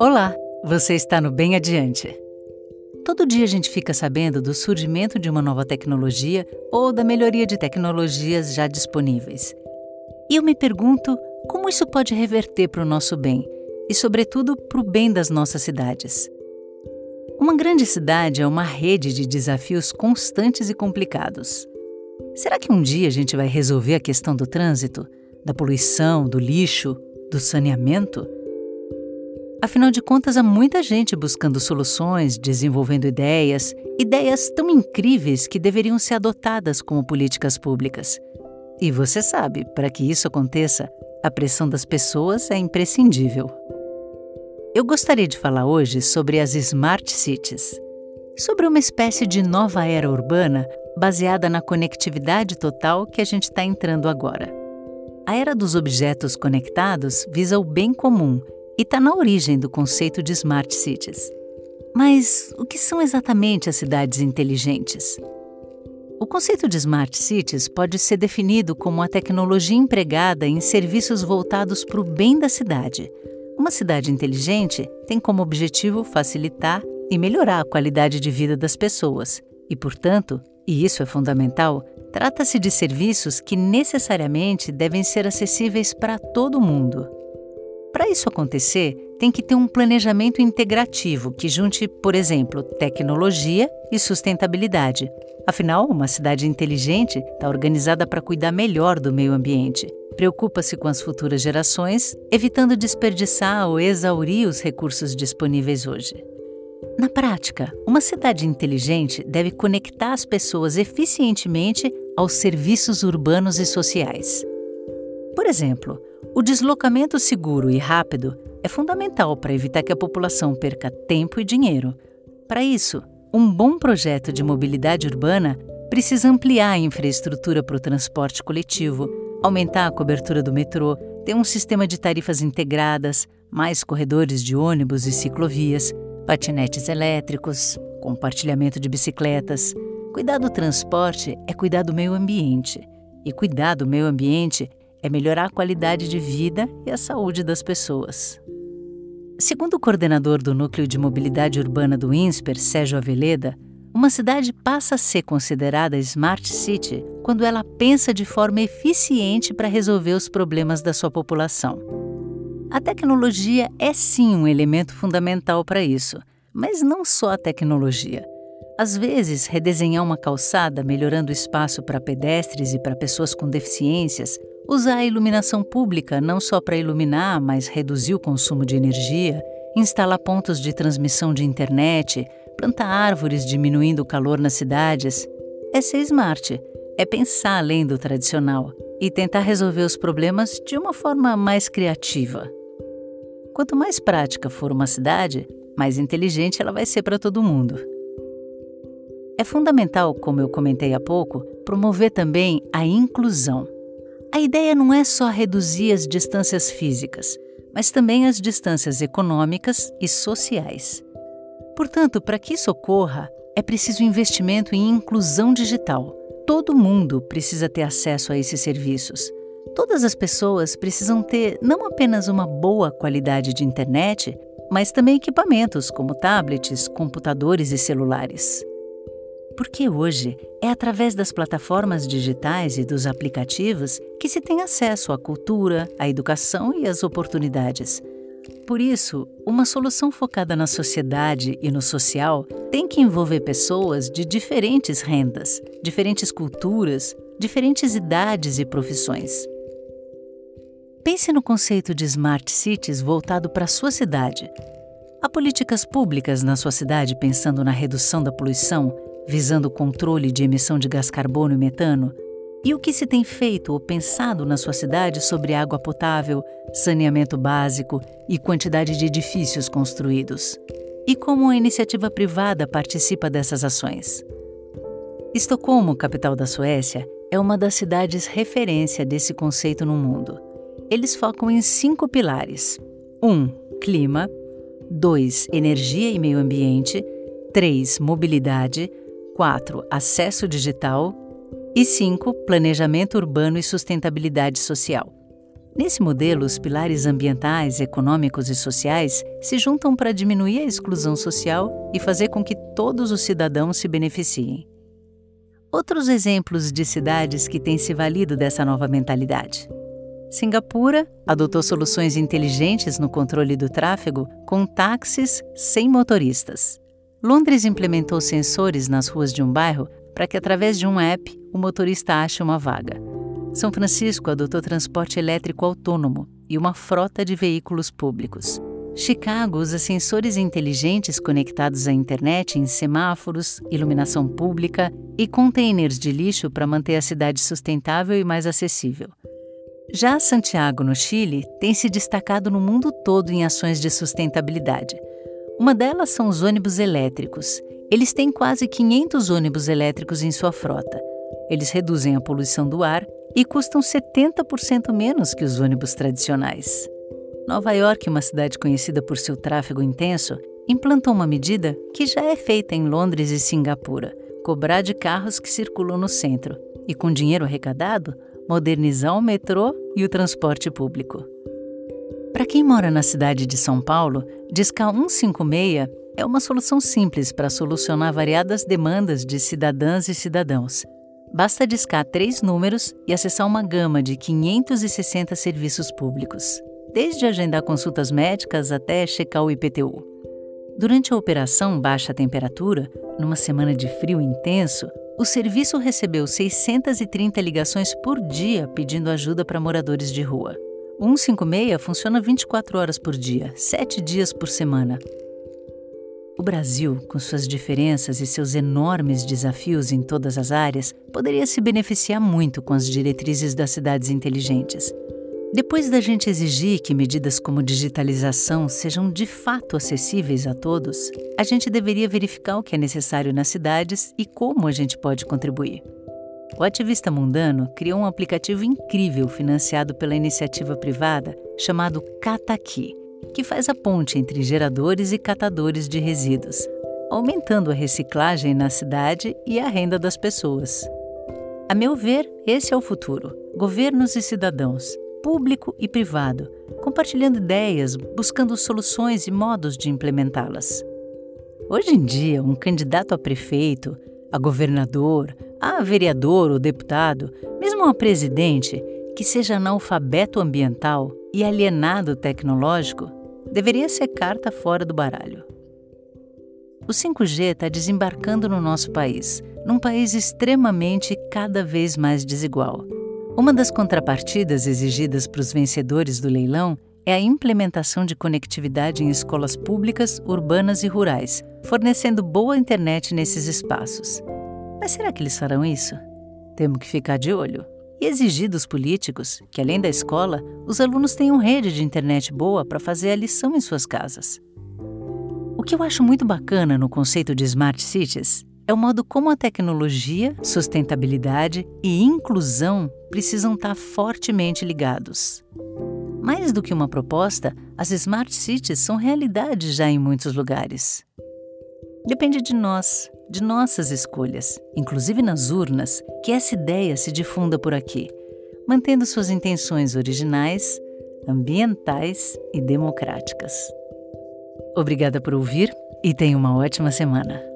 Olá, você está no Bem Adiante. Todo dia a gente fica sabendo do surgimento de uma nova tecnologia ou da melhoria de tecnologias já disponíveis. E eu me pergunto como isso pode reverter para o nosso bem e, sobretudo, para o bem das nossas cidades. Uma grande cidade é uma rede de desafios constantes e complicados. Será que um dia a gente vai resolver a questão do trânsito, da poluição, do lixo, do saneamento? Afinal de contas, há muita gente buscando soluções, desenvolvendo ideias, ideias tão incríveis que deveriam ser adotadas como políticas públicas. E você sabe, para que isso aconteça, a pressão das pessoas é imprescindível. Eu gostaria de falar hoje sobre as Smart Cities, sobre uma espécie de nova era urbana baseada na conectividade total que a gente está entrando agora. A era dos objetos conectados visa o bem comum e está na origem do conceito de smart cities. Mas o que são exatamente as cidades inteligentes? O conceito de smart cities pode ser definido como a tecnologia empregada em serviços voltados para o bem da cidade. Uma cidade inteligente tem como objetivo facilitar e melhorar a qualidade de vida das pessoas e, portanto, e isso é fundamental, trata-se de serviços que necessariamente devem ser acessíveis para todo mundo. Para isso acontecer, tem que ter um planejamento integrativo que junte, por exemplo, tecnologia e sustentabilidade. Afinal, uma cidade inteligente está organizada para cuidar melhor do meio ambiente. Preocupa-se com as futuras gerações, evitando desperdiçar ou exaurir os recursos disponíveis hoje. Na prática, uma cidade inteligente deve conectar as pessoas eficientemente aos serviços urbanos e sociais. Por exemplo, o deslocamento seguro e rápido é fundamental para evitar que a população perca tempo e dinheiro. Para isso, um bom projeto de mobilidade urbana precisa ampliar a infraestrutura para o transporte coletivo, aumentar a cobertura do metrô, ter um sistema de tarifas integradas, mais corredores de ônibus e ciclovias, patinetes elétricos, compartilhamento de bicicletas. Cuidar do transporte é cuidar do meio ambiente. E cuidar do meio ambiente é melhorar a qualidade de vida e a saúde das pessoas. Segundo o coordenador do Núcleo de Mobilidade Urbana do INSPER, Sérgio Aveleda, uma cidade passa a ser considerada Smart City quando ela pensa de forma eficiente para resolver os problemas da sua população. A tecnologia é sim um elemento fundamental para isso, mas não só a tecnologia. Às vezes, redesenhar uma calçada melhorando o espaço para pedestres e para pessoas com deficiências Usar a iluminação pública não só para iluminar, mas reduzir o consumo de energia, instalar pontos de transmissão de internet, plantar árvores diminuindo o calor nas cidades. É ser smart, é pensar além do tradicional e tentar resolver os problemas de uma forma mais criativa. Quanto mais prática for uma cidade, mais inteligente ela vai ser para todo mundo. É fundamental, como eu comentei há pouco, promover também a inclusão. A ideia não é só reduzir as distâncias físicas, mas também as distâncias econômicas e sociais. Portanto, para que isso ocorra, é preciso investimento em inclusão digital. Todo mundo precisa ter acesso a esses serviços. Todas as pessoas precisam ter não apenas uma boa qualidade de internet, mas também equipamentos como tablets, computadores e celulares. Porque hoje é através das plataformas digitais e dos aplicativos que se tem acesso à cultura, à educação e às oportunidades. Por isso, uma solução focada na sociedade e no social tem que envolver pessoas de diferentes rendas, diferentes culturas, diferentes idades e profissões. Pense no conceito de smart cities voltado para a sua cidade. Há políticas públicas na sua cidade pensando na redução da poluição visando o controle de emissão de gás carbono e metano? E o que se tem feito ou pensado na sua cidade sobre água potável, saneamento básico e quantidade de edifícios construídos? E como a iniciativa privada participa dessas ações? Estocolmo, capital da Suécia, é uma das cidades referência desse conceito no mundo. Eles focam em cinco pilares: 1. Um, clima. 2. Energia e meio ambiente. 3. Mobilidade. 4. Acesso digital. E 5. Planejamento urbano e sustentabilidade social. Nesse modelo, os pilares ambientais, econômicos e sociais se juntam para diminuir a exclusão social e fazer com que todos os cidadãos se beneficiem. Outros exemplos de cidades que têm se valido dessa nova mentalidade. Singapura adotou soluções inteligentes no controle do tráfego com táxis sem motoristas. Londres implementou sensores nas ruas de um bairro para que, através de um app, o motorista ache uma vaga. São Francisco adotou transporte elétrico autônomo e uma frota de veículos públicos. Chicago usa sensores inteligentes conectados à internet em semáforos, iluminação pública e containers de lixo para manter a cidade sustentável e mais acessível. Já Santiago, no Chile, tem se destacado no mundo todo em ações de sustentabilidade. Uma delas são os ônibus elétricos. Eles têm quase 500 ônibus elétricos em sua frota. Eles reduzem a poluição do ar e custam 70% menos que os ônibus tradicionais. Nova York, uma cidade conhecida por seu tráfego intenso, implantou uma medida que já é feita em Londres e Singapura: cobrar de carros que circulam no centro e, com dinheiro arrecadado, modernizar o metrô e o transporte público. Para quem mora na cidade de São Paulo, discar 156 é uma solução simples para solucionar variadas demandas de cidadãs e cidadãos Basta discar três números e acessar uma gama de 560 serviços públicos, desde agendar consultas médicas até checar o IPTU. Durante a operação Baixa Temperatura, numa semana de frio intenso, o serviço recebeu 630 ligações por dia pedindo ajuda para moradores de rua. O 156 funciona 24 horas por dia, 7 dias por semana, o Brasil, com suas diferenças e seus enormes desafios em todas as áreas, poderia se beneficiar muito com as diretrizes das cidades inteligentes. Depois da gente exigir que medidas como digitalização sejam de fato acessíveis a todos, a gente deveria verificar o que é necessário nas cidades e como a gente pode contribuir. O ativista mundano criou um aplicativo incrível financiado pela iniciativa privada chamado Cataqui que faz a ponte entre geradores e catadores de resíduos, aumentando a reciclagem na cidade e a renda das pessoas. A meu ver, esse é o futuro. Governos e cidadãos, público e privado, compartilhando ideias, buscando soluções e modos de implementá-las. Hoje em dia, um candidato a prefeito, a governador, a vereador ou deputado, mesmo a presidente, que seja analfabeto ambiental e alienado tecnológico, deveria ser carta fora do baralho. O 5G está desembarcando no nosso país, num país extremamente cada vez mais desigual. Uma das contrapartidas exigidas para os vencedores do leilão é a implementação de conectividade em escolas públicas, urbanas e rurais, fornecendo boa internet nesses espaços. Mas será que eles farão isso? Temos que ficar de olho e exigir dos políticos que, além da escola, os alunos tenham rede de internet boa para fazer a lição em suas casas. O que eu acho muito bacana no conceito de Smart Cities é o modo como a tecnologia, sustentabilidade e inclusão precisam estar fortemente ligados. Mais do que uma proposta, as Smart Cities são realidade já em muitos lugares. Depende de nós, de nossas escolhas, inclusive nas urnas, que essa ideia se difunda por aqui, mantendo suas intenções originais, ambientais e democráticas. Obrigada por ouvir e tenha uma ótima semana.